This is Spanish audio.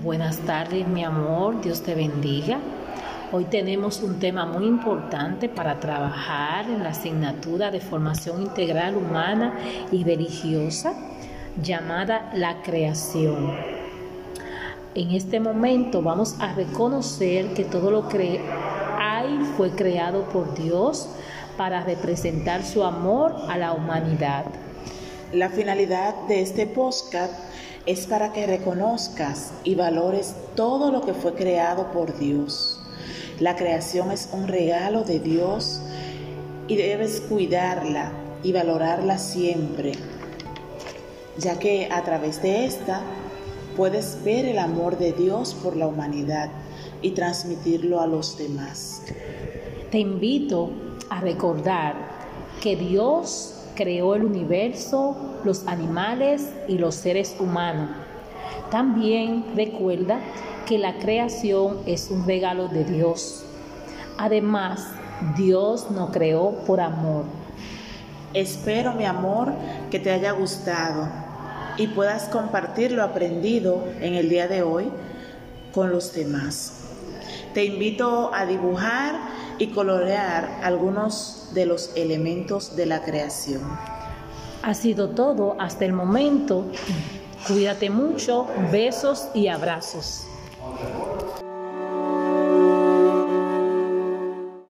Buenas tardes, mi amor. Dios te bendiga. Hoy tenemos un tema muy importante para trabajar en la asignatura de formación integral humana y religiosa llamada la creación. En este momento vamos a reconocer que todo lo que hay fue creado por Dios para representar su amor a la humanidad. La finalidad de este podcast es para que reconozcas y valores todo lo que fue creado por Dios. La creación es un regalo de Dios y debes cuidarla y valorarla siempre, ya que a través de esta puedes ver el amor de Dios por la humanidad y transmitirlo a los demás. Te invito a recordar que Dios creó el universo, los animales y los seres humanos. También recuerda que la creación es un regalo de Dios. Además, Dios nos creó por amor. Espero, mi amor, que te haya gustado y puedas compartir lo aprendido en el día de hoy con los demás. Te invito a dibujar y colorear algunos de los elementos de la creación. Ha sido todo hasta el momento. Cuídate mucho, besos y abrazos.